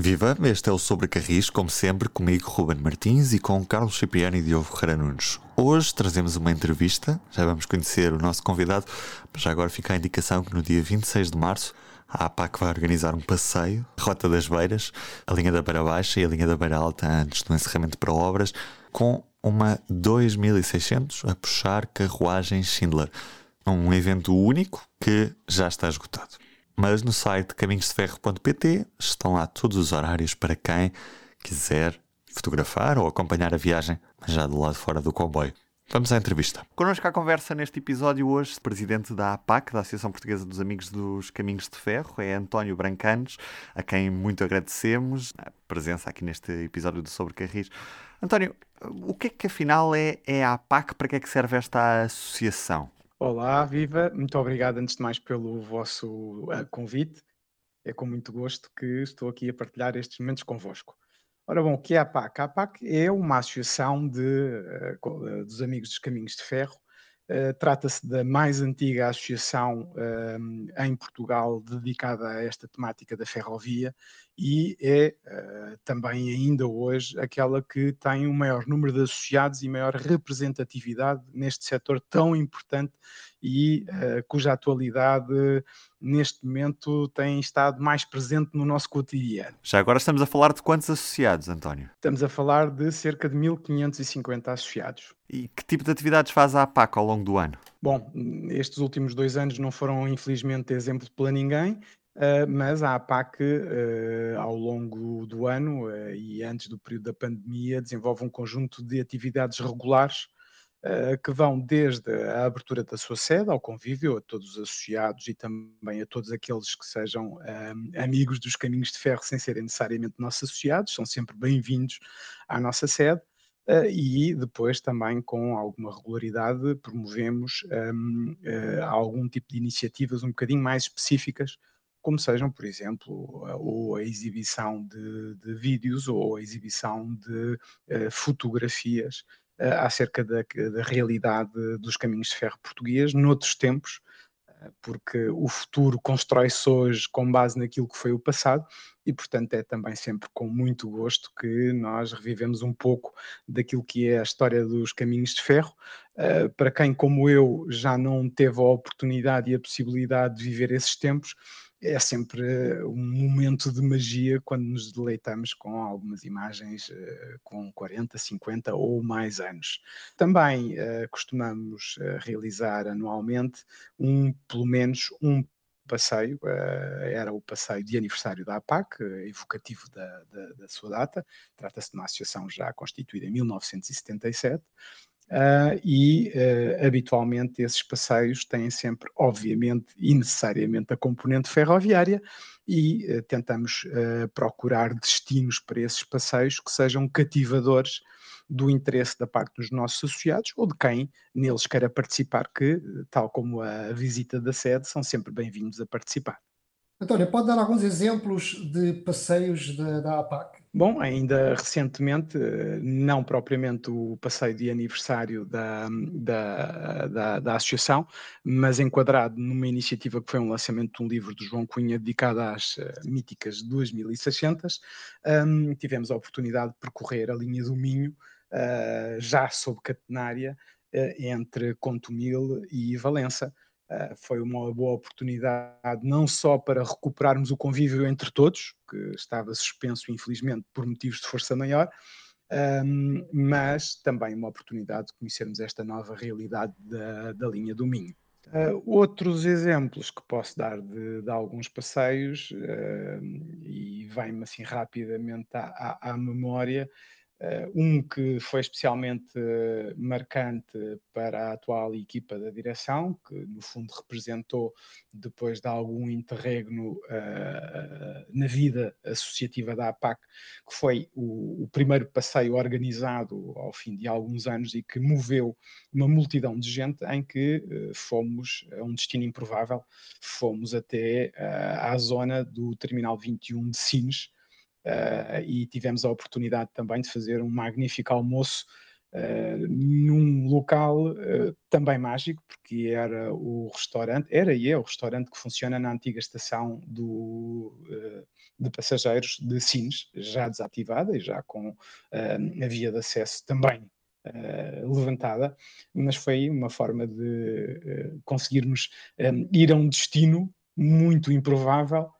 Viva, este é o Sobre Carris, como sempre, comigo Ruben Martins e com Carlos Cipriano e Diogo Ferreira Nunes. Hoje trazemos uma entrevista, já vamos conhecer o nosso convidado, mas já agora fica a indicação que no dia 26 de março a APAC vai organizar um passeio, Rota das Beiras, a linha da Beira Baixa e a linha da Beira Alta antes do encerramento para obras, com uma 2600 a puxar carruagem Schindler. Um evento único que já está esgotado mas no site caminhosdeferro.pt estão lá todos os horários para quem quiser fotografar ou acompanhar a viagem, mas já do lado fora do comboio. Vamos à entrevista. Connosco à conversa neste episódio hoje, o presidente da APAC, da Associação Portuguesa dos Amigos dos Caminhos de Ferro, é António Brancanes, a quem muito agradecemos a presença aqui neste episódio do Sobre Carris. António, o que é que afinal é, é a APAC? Para que é que serve esta associação? Olá, viva! Muito obrigado antes de mais pelo vosso uh, convite. É com muito gosto que estou aqui a partilhar estes momentos convosco. Ora bom, o que é a PAC? A PAC é uma associação de, uh, dos Amigos dos Caminhos de Ferro. Uh, Trata-se da mais antiga associação em Portugal dedicada a esta temática da ferrovia e é também ainda hoje aquela que tem o maior número de associados e maior representatividade neste setor tão importante e uh, cuja atualidade neste momento tem estado mais presente no nosso cotidiano. Já agora estamos a falar de quantos associados, António? Estamos a falar de cerca de 1550 associados. E que tipo de atividades faz a APAC ao longo do ano? Bom, estes últimos dois anos não foram infelizmente exemplo para ninguém. Uh, mas a APAC, uh, ao longo do ano uh, e antes do período da pandemia, desenvolve um conjunto de atividades regulares que vão desde a abertura da sua sede ao convívio, a todos os associados e também a todos aqueles que sejam amigos dos caminhos de ferro sem serem necessariamente nossos associados, são sempre bem-vindos à nossa sede. Uh, e depois também com alguma regularidade promovemos um, uh, algum tipo de iniciativas um bocadinho mais específicas como sejam, por exemplo, ou a exibição de, de vídeos ou a exibição de uh, fotografias uh, acerca da, da, realidade dos caminhos de ferro português noutros tempos, uh, porque o futuro constrói-se hoje com base naquilo que foi o passado e, portanto, é também sempre com muito gosto que nós revivemos um pouco daquilo que é a história dos caminhos de ferro. Uh, para quem, como eu, já não teve a oportunidade e a possibilidade de viver esses tempos, é sempre um momento de magia quando nos deleitamos com algumas imagens uh, com 40, 50 ou mais anos. Também uh, costumamos realizar anualmente um, pelo menos um passeio, era o passeio de aniversário da APAC, evocativo da, da, da sua data, trata-se de uma associação já constituída em 1977, Uh, e uh, habitualmente esses passeios têm sempre, obviamente e necessariamente, a componente ferroviária e uh, tentamos procurar destinos para esses passeios que sejam cativadores do interesse da parte dos nossos associados ou de quem neles queira participar, que, tal como a visita da sede, são sempre bem-vindos a participar. António, pode dar alguns exemplos de passeios da, da APAC? Bom, ainda recentemente, não propriamente o passeio de aniversário da, da, da, da, associação, mas enquadrado numa iniciativa que foi um lançamento de um livro do João Cunha dedicado às uh, míticas 2600, um, tivemos a oportunidade de percorrer a linha do Minho, uh, já sob catenária, uh, entre Contumil e Valença. Uh, foi uma boa oportunidade não só para recuperarmos o convívio entre todos, que estava suspenso, infelizmente, por motivos de força maior, um, mas também uma oportunidade de conhecermos esta nova realidade da, da linha do Minho. Uh, outros exemplos que posso dar de, de alguns passeios, uh, e vem-me assim rapidamente à, à, à memória, um que foi especialmente uh, marcante para a atual equipa da direção, que no fundo representou, depois de algum interregno uh, na vida associativa da APAC, que foi o, o, primeiro passeio organizado ao fim de alguns anos e que moveu uma multidão de gente, em que fomos a um destino improvável, fomos até à zona do Terminal 21 de Sines, uh, e tivemos a oportunidade também de fazer um magnífico almoço uh, num local uh, também mágico, porque era o restaurante, era e é o restaurante que funciona na antiga estação do, de passageiros de Sines, já desativada e já com a via de acesso também Uh, levantada, mas foi uma forma de uh, conseguirmos um, ir a um destino muito improvável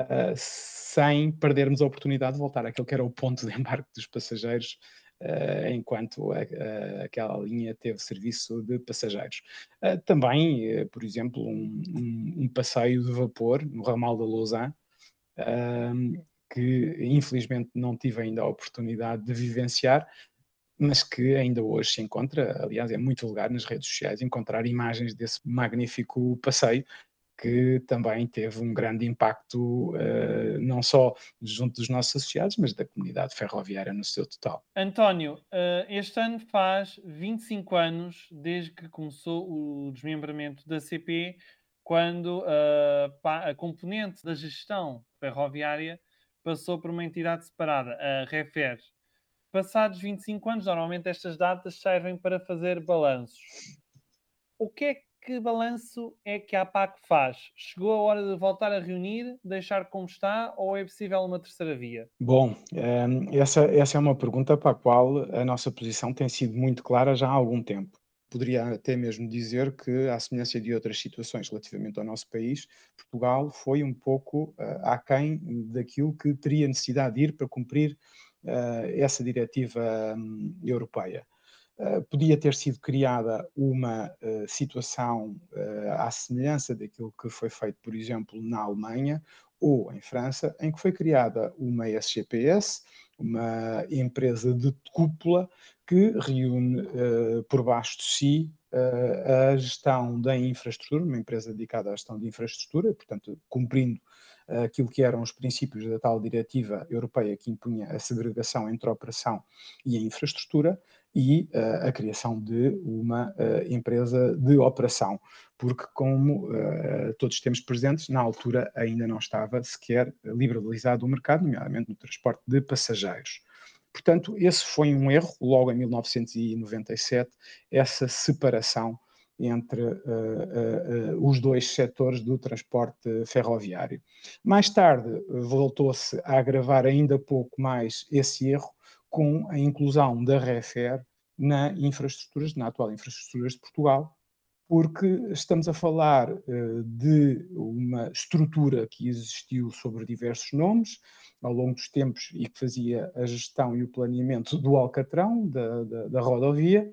uh, sem perdermos a oportunidade de voltar àquele que era o ponto de embarque dos passageiros Uh, enquanto a, a, aquela linha teve serviço de passageiros. Uh, também, uh, por exemplo, um, um, um, passeio de vapor no ramal da Lausanne, que infelizmente não tive ainda a oportunidade de vivenciar, mas que ainda hoje se encontra, aliás, é muito vulgar nas redes sociais encontrar imagens desse magnífico passeio que também teve um grande impacto uh, não só junto dos nossos associados, mas da comunidade ferroviária no seu total. António, uh, este ano faz 25 anos desde que começou o desmembramento da CP, quando uh, a componente da gestão ferroviária passou por uma entidade separada, a REFER. Passados 25 anos, normalmente estas datas servem para fazer balanços. O que é que balanço é que a APAC faz? Chegou a hora de voltar a reunir, deixar como está ou é possível uma terceira via? Bom, ehm, essa, essa é uma pergunta para a qual a nossa posição tem sido muito clara já há algum tempo. Poderia até mesmo dizer que, à semelhança de outras situações relativamente ao nosso país, Portugal foi um pouco uh, aquém daquilo que teria necessidade de ir para cumprir uh, essa diretiva um, europeia. Uh, podia ter sido criada uma uh, situação uh, à semelhança daquilo que foi feito, por exemplo, na Alemanha ou em França, em que foi criada uma SGPS, uma empresa de cúpula que reúne por baixo de si a gestão da infraestrutura, uma empresa dedicada à gestão de infraestrutura, portanto, cumprindo aquilo que eram os princípios da tal diretiva europeia que impunha a segregação entre a operação e a infraestrutura, e uh, a criação de uma uh, empresa de operação, porque, como uh, todos temos presentes, na altura ainda não estava sequer liberalizado o mercado, nomeadamente no transporte de passageiros. Portanto, esse foi um erro, logo em 1997, essa separação entre uh, uh, os dois setores do transporte ferroviário. Mais tarde, voltou-se a agravar ainda pouco mais esse erro, com a inclusão da REFER na infraestruturas, na atual infraestruturas de Portugal, porque estamos a falar uh, de uma estrutura que existiu sobre diversos nomes ao longo dos tempos e que fazia a gestão e o planeamento do Alcatrão, da, da, da rodovia,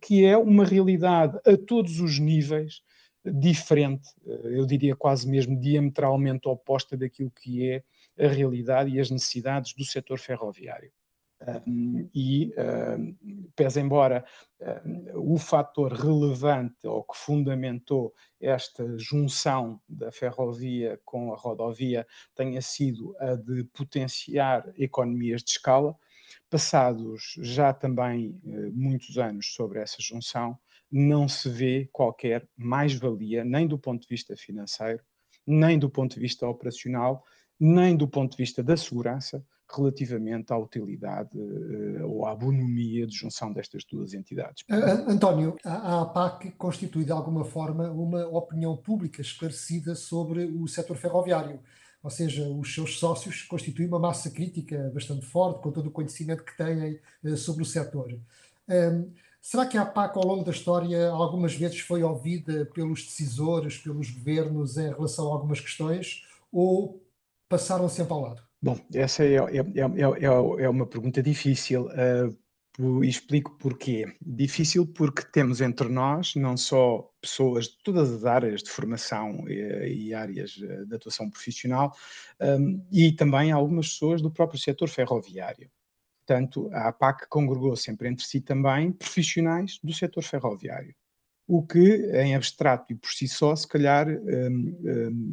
que é uma realidade a todos os níveis diferente, eh, eu diria quase mesmo diametralmente oposta daquilo que é a realidade e as necessidades do setor ferroviário. E, pese embora o fator relevante ou que fundamentou esta junção da ferrovia com a rodovia tenha sido a de potenciar economias de escala, passados já também uh, muitos anos sobre essa junção, não se vê qualquer mais-valia, nem do ponto de vista financeiro, nem do ponto de vista operacional, nem do ponto de vista da segurança, relativamente à utilidade uh, ou à bonomia de junção destas duas entidades. António, a APAC constitui de alguma forma uma opinião pública esclarecida sobre o setor ferroviário, ou seja, os seus sócios constituem uma massa crítica bastante forte, com todo o conhecimento que têm uh, sobre o setor. Será que a APAC, ao longo da história, algumas vezes foi ouvida pelos decisores, pelos governos em relação a algumas questões, ou passaram sempre ao lado? Bom, essa é, é, é, é, uma pergunta difícil uh, e explico porquê. Difícil porque temos entre nós não só pessoas de todas as áreas de formação e, e áreas de atuação profissional um, e também algumas pessoas do próprio setor ferroviário. Portanto, a APAC congregou sempre entre si também profissionais do setor ferroviário o que, em abstrato e por si só, se calhar um, um,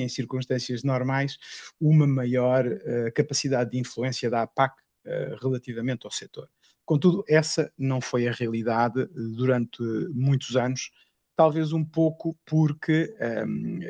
em circunstâncias normais, uma maior uh, capacidade de influência da APAC uh, relativamente ao setor. Contudo, essa não foi a realidade durante muitos anos, talvez um pouco porque um,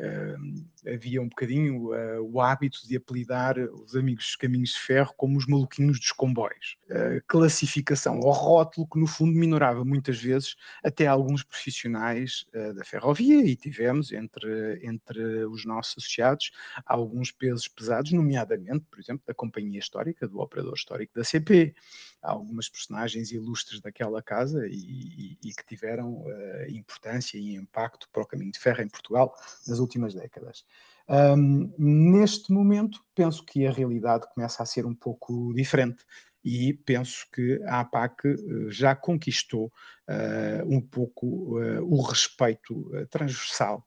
havia um bocadinho uh, o hábito de apelidar os amigos dos caminhos de ferro como os maluquinhos dos comboios. Uh, classificação ou rótulo que, no fundo, minorava muitas vezes até alguns profissionais uh, da ferrovia e tivemos entre, entre os nossos associados alguns pesos pesados, nomeadamente, por exemplo, da Companhia Histórica, do Operador Histórico da CP. Há algumas personagens ilustres daquela casa e, e, e que tiveram importância e impacto para o caminho de ferro em Portugal nas últimas décadas. Um, neste momento, penso que a realidade começa a ser um pouco diferente e penso que a APAC eh, já conquistou uh, um pouco uh, o respeito uh, transversal,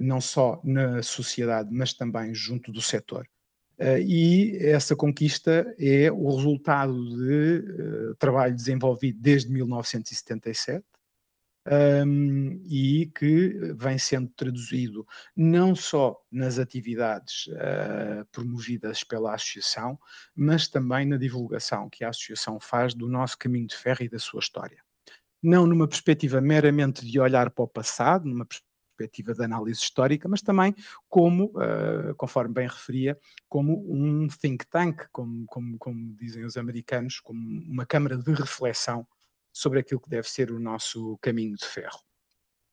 não só na sociedade, mas também junto do setor. e essa conquista é o resultado de trabalho desenvolvido desde 1977, um, e que vem sendo traduzido não só nas atividades uh, promovidas pela Associação, mas também na divulgação que a Associação faz do nosso caminho de ferro e da sua história. Não numa perspectiva meramente de olhar para o passado, numa perspectiva de análise histórica, mas também como, uh, conforme bem referia, como um think tank, como, como, como dizem os americanos, como uma câmara de reflexão sobre aquilo que deve ser o nosso caminho de ferro.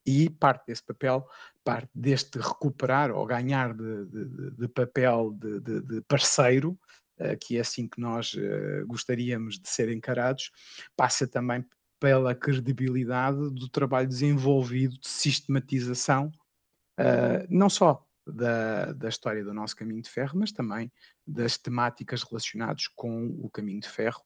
E parte desse papel, parte deste recuperar ou ganhar de, de, de papel de, de parceiro, uh, que é assim que nós uh, gostaríamos de ser encarados, passa também pela credibilidade do trabalho desenvolvido de sistematização, uh, não só da, da, história do nosso caminho de ferro, mas também das temáticas relacionadas com o caminho de ferro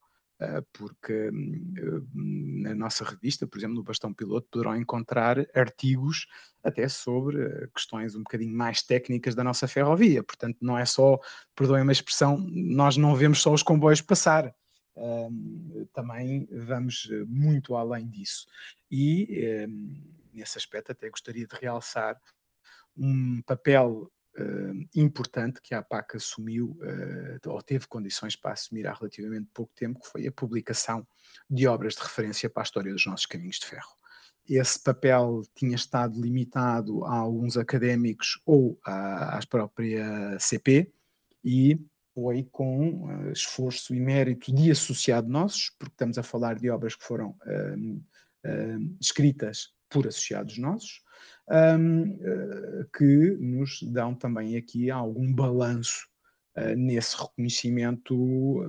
porque hum, na nossa revista, por exemplo, no Bastão Piloto, poderão encontrar artigos até sobre ah, questões um bocadinho mais técnicas da nossa ferrovia. Portanto, não é só, perdoem-me a expressão, nós não vemos só os comboios passar. também vamos ah, muito além disso. E nesse aspecto até gostaria de realçar um papel uh, importante que a APAC assumiu, uh, ou teve condições para assumir há relativamente pouco tempo, que foi a publicação de obras de referência para a história dos nossos caminhos de ferro. Esse papel tinha estado limitado a alguns académicos ou à, à própria CP e foi com uh, esforço e mérito de associado nossos, porque estamos a falar de obras que foram uh, uh, escritas por associados nossos, um, eh, que nos dão também aqui algum balanço uh, nesse reconhecimento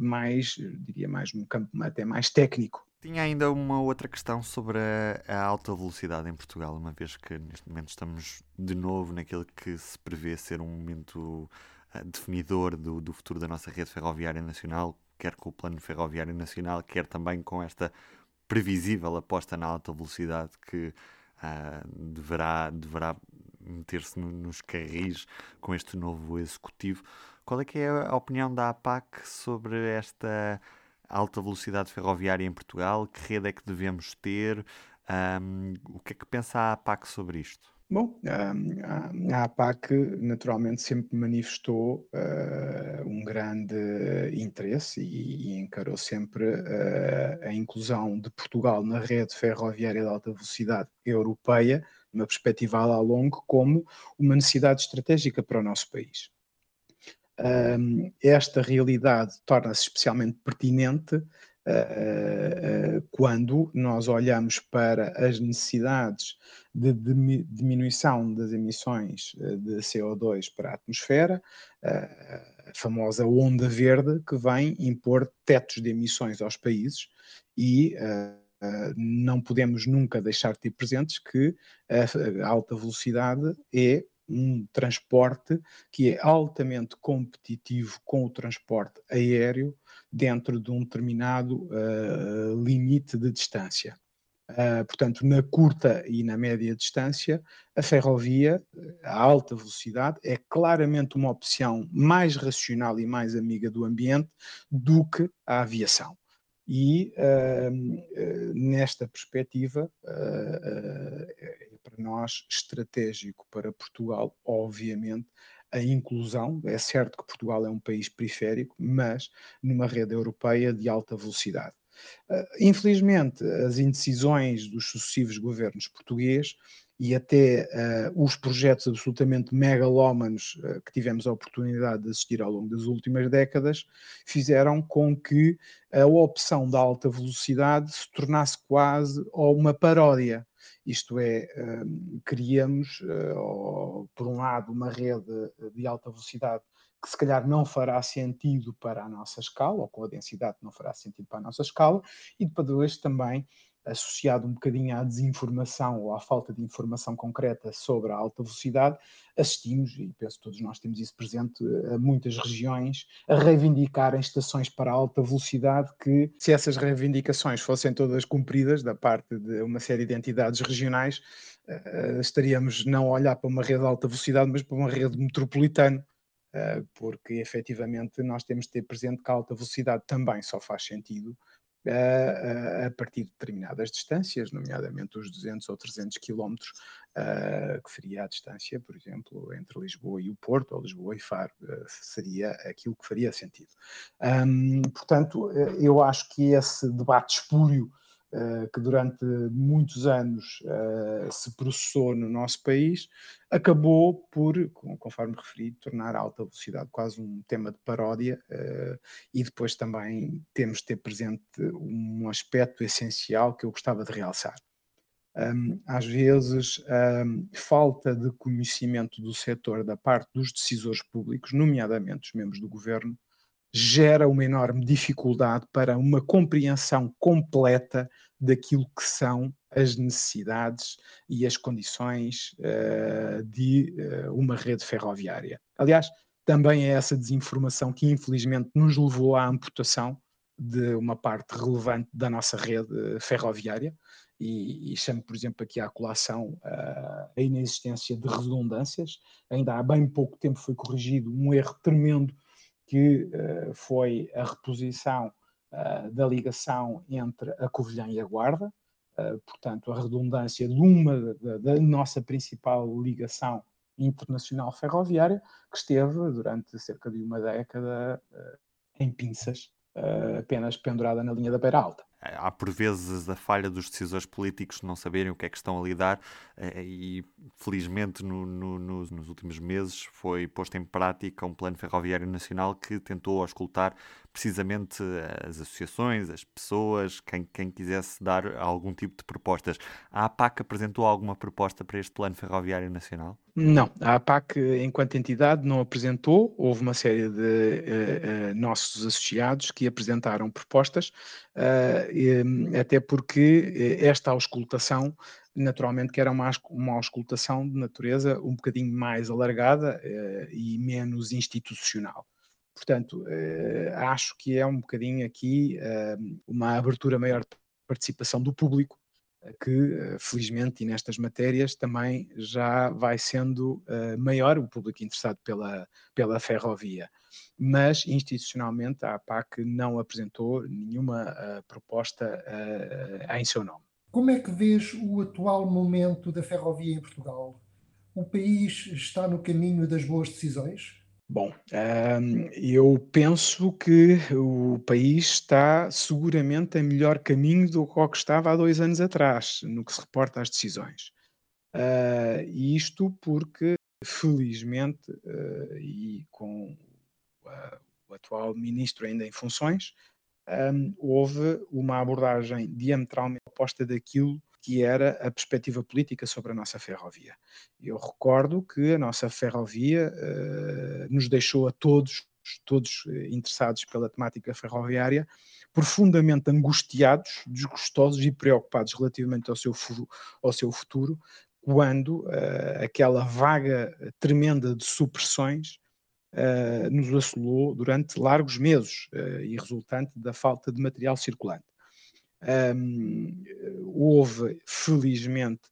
mais, diria mais num campo até mais técnico. Tinha ainda uma outra questão sobre a, a, alta velocidade em Portugal, uma vez que neste momento estamos de novo naquilo que se prevê ser um momento uh, definidor do, do futuro da nossa rede ferroviária nacional, quer com o Plano Ferroviário Nacional, quer também com esta previsível aposta na alta velocidade que uh, deverá, deverá meter-se no, nos carris com este novo executivo. Qual é que é a opinião da APAC sobre esta alta velocidade ferroviária em Portugal? Que rede é que devemos ter? Um, o que é que pensa a APAC sobre isto? Bom, a APAC naturalmente sempre manifestou uh, um grande interesse e, e encarou sempre uh, a inclusão de Portugal na rede ferroviária de alta velocidade europeia, numa perspectiva a longo, como uma necessidade estratégica para o nosso país. esta realidade torna-se especialmente pertinente quando nós olhamos para as necessidades de diminuição das emissões de CO2 para a atmosfera, a famosa onda verde que vem impor tetos de emissões aos países e não podemos nunca deixar de ter presentes que a alta velocidade é um transporte que é altamente competitivo com o transporte aéreo dentro de um determinado uh, limite de distância. Uh, portanto, na curta e na média distância, a ferrovia, a alta velocidade, é claramente uma opção mais racional e mais amiga do ambiente do que a aviação. E uh, uh, nesta perspectiva, para nós estratégico para Portugal, obviamente, a inclusão. É certo que Portugal é um país periférico, mas numa rede europeia de alta velocidade. Uh, infelizmente, as indecisões dos sucessivos governos portugueses e até uh, os projetos absolutamente megalómanos uh, que tivemos a oportunidade de assistir ao longo das últimas décadas fizeram com que a opção da alta velocidade se tornasse quase uma paródia. Isto é, uh, criamos, por um lado, uma rede de alta velocidade que se calhar não fará sentido para a nossa escala, ou com a densidade não fará sentido para a nossa escala, e depois também associado um bocadinho à desinformação ou à falta de informação concreta sobre a alta velocidade, assistimos, e penso que todos nós temos isso presente, a muitas regiões a reivindicarem estações para alta velocidade que, se essas reivindicações fossem todas cumpridas da parte de uma série de entidades regionais, uh, estaríamos não a olhar para uma rede de alta velocidade, mas para uma rede metropolitana porque efetivamente nós temos de ter presente que a alta velocidade também só faz sentido a, partir de determinadas distâncias, nomeadamente os 200 ou 300 quilómetros, uh, que seria a distância, por exemplo, entre Lisboa e o Porto, ou Lisboa e Faro, uh, seria aquilo que faria sentido. Portanto, eu acho que esse debate espúrio eh, que durante muitos anos uh, se processou no nosso país, acabou por, conforme referi, tornar a alta velocidade quase um tema de paródia uh, e depois também temos de ter presente um aspecto essencial que eu gostava de realçar. Às vezes, falta de conhecimento do setor da parte dos decisores públicos, nomeadamente os membros do governo, gera uma enorme dificuldade para uma compreensão completa daquilo que são as necessidades e as condições uh, de uh, uma rede ferroviária. Aliás, também é essa desinformação que infelizmente nos levou à amputação de uma parte relevante da nossa rede ferroviária e, e chamo, por exemplo, aqui à colação uh, a inexistência de redundâncias. Ainda há bem pouco tempo foi corrigido um erro tremendo que uh, foi a reposição uh, da ligação entre a Covilhã e a Guarda, uh, portanto, a redundância de uma da, da, nossa principal ligação internacional ferroviária, que esteve durante cerca de uma década em pinças, apenas pendurada na linha da Beira Alta há por vezes a falha dos decisores políticos não saberem o que é que estão a lidar eh, e felizmente no, no, nos, últimos meses foi posto em prática um plano ferroviário nacional que tentou auscultar precisamente as associações, as pessoas, quem, quem quisesse dar algum tipo de propostas. A APAC apresentou alguma proposta para este plano ferroviário nacional? Não, a APAC, enquanto entidade, não apresentou. Houve uma série de uh, uh, nossos associados que apresentaram propostas, até porque esta auscultação, naturalmente, que era uma, uma auscultação de natureza um bocadinho mais alargada e menos institucional. Portanto, acho que é um bocadinho aqui uma abertura maior de participação do público que, eh, felizmente, e nestas matérias também já vai sendo uh, maior o público interessado pela, pela ferrovia. Mas, institucionalmente, a APAC não apresentou nenhuma uh, proposta uh, em seu nome. Como é que vês o atual momento da ferrovia em Portugal? O país está no caminho das boas decisões? Bom, hum, eu penso que o país está seguramente em melhor caminho do que estava há dois anos atrás, no que se reporta às decisões. Uh, isto porque, felizmente, uh, e com uh, o atual ministro ainda em funções, um, houve uma abordagem diametralmente oposta daquilo que era a perspectiva política sobre a nossa ferrovia. Eu recordo que a nossa ferrovia uh, nos deixou a todos, todos eh, interessados pela temática ferroviária, profundamente angustiados, desgostosos e preocupados relativamente ao seu, ao seu futuro, quando uh, aquela vaga tremenda de supressões uh, nos assolou durante largos meses e resultante da falta de material circulante. Um, houve, felizmente,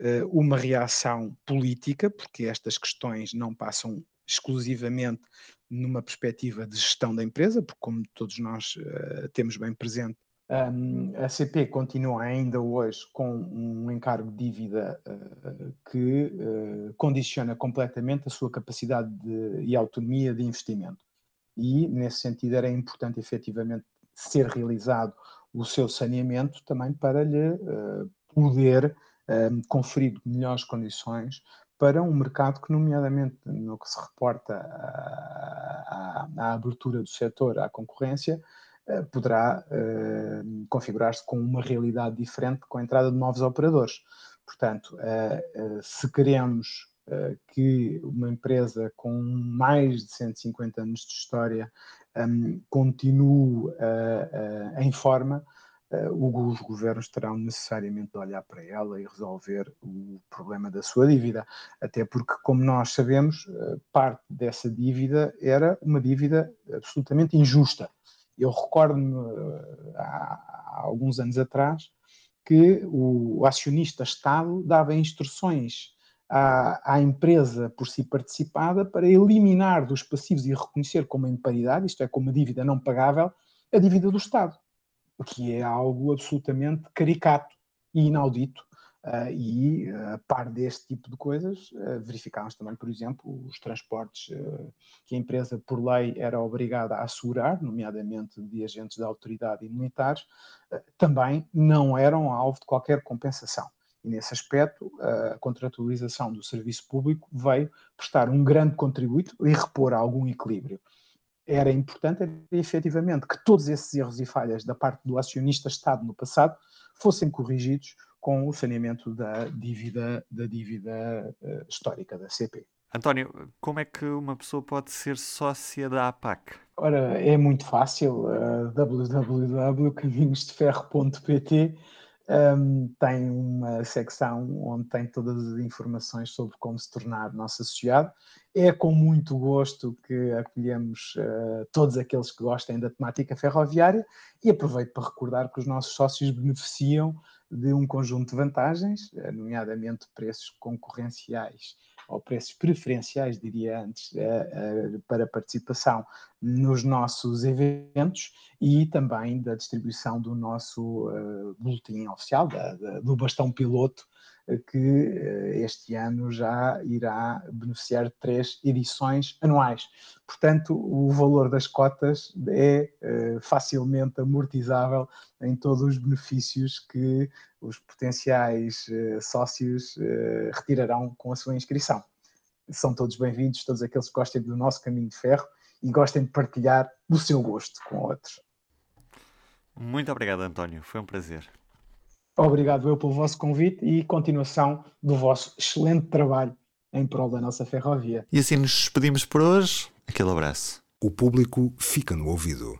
uh, uma reação política, porque estas questões não passam exclusivamente numa perspectiva de gestão da empresa, porque, como todos nós uh, temos bem presente, um, a CP continua ainda hoje com um encargo de dívida uh, que uh, condiciona completamente a sua capacidade de, e autonomia de investimento. E, nesse sentido, era importante efetivamente ser realizado o seu saneamento também para lhe uh, poder um, conferido melhores condições para um mercado que, nomeadamente no que se reporta à, abertura do setor à concorrência, uh, poderá uh, configurar-se com uma realidade diferente com a entrada de novos operadores. Portanto, uh, se queremos que uma empresa com mais de 150 anos de história um, continue em forma, uh, os governos terão necessariamente de olhar para ela e resolver o problema da sua dívida. Até porque, como nós sabemos, parte dessa dívida era uma dívida absolutamente injusta. Eu recordo-me há, há, alguns anos atrás que o acionista Estado dava instruções à, à, empresa por si participada para eliminar dos passivos e reconhecer como imparidade, isto é, como dívida não pagável, a dívida do Estado o que é algo absolutamente caricato e inaudito. Uh, e a par deste tipo de coisas, uh, verificámos também, por exemplo, os transportes uh, que a empresa, por lei, era obrigada a assegurar, nomeadamente de agentes da autoridade e militares, também não eram alvo de qualquer compensação. E nesse aspecto, a contratualização do serviço público veio prestar um grande contributo e repor algum equilíbrio era importante era, efetivamente que todos esses erros e falhas da parte do acionista Estado no passado fossem corrigidos com o saneamento da dívida, da dívida uh, histórica da CP. António, como é que uma pessoa pode ser sócia da APAC? Ora, é muito fácil. Uh, www.caminhosdeferro.pt um, tem uma secção onde tem todas as informações sobre como se tornar nosso associado. É com muito gosto que acolhemos uh, todos aqueles que gostem da temática ferroviária e aproveito para recordar que os nossos sócios beneficiam de um conjunto de vantagens, eh, nomeadamente preços concorrenciais ou preços preferenciais, diria antes, eh, eh, para participação nos nossos eventos e também da distribuição do nosso boletim oficial, do bastão piloto, que este ano já irá beneficiar três edições anuais. Portanto, o valor das cotas é facilmente amortizável em todos os benefícios que os potenciais uh, sócios retirarão com a sua inscrição. São todos bem-vindos, todos aqueles que gostem do nosso caminho de ferro e gostem de partilhar o seu gosto com outros. Muito obrigado, António. Foi um prazer. Obrigado eu pelo vosso convite e continuação do vosso excelente trabalho em prol da nossa ferrovia. E assim nos despedimos por hoje. Aquele abraço. O público fica no ouvido.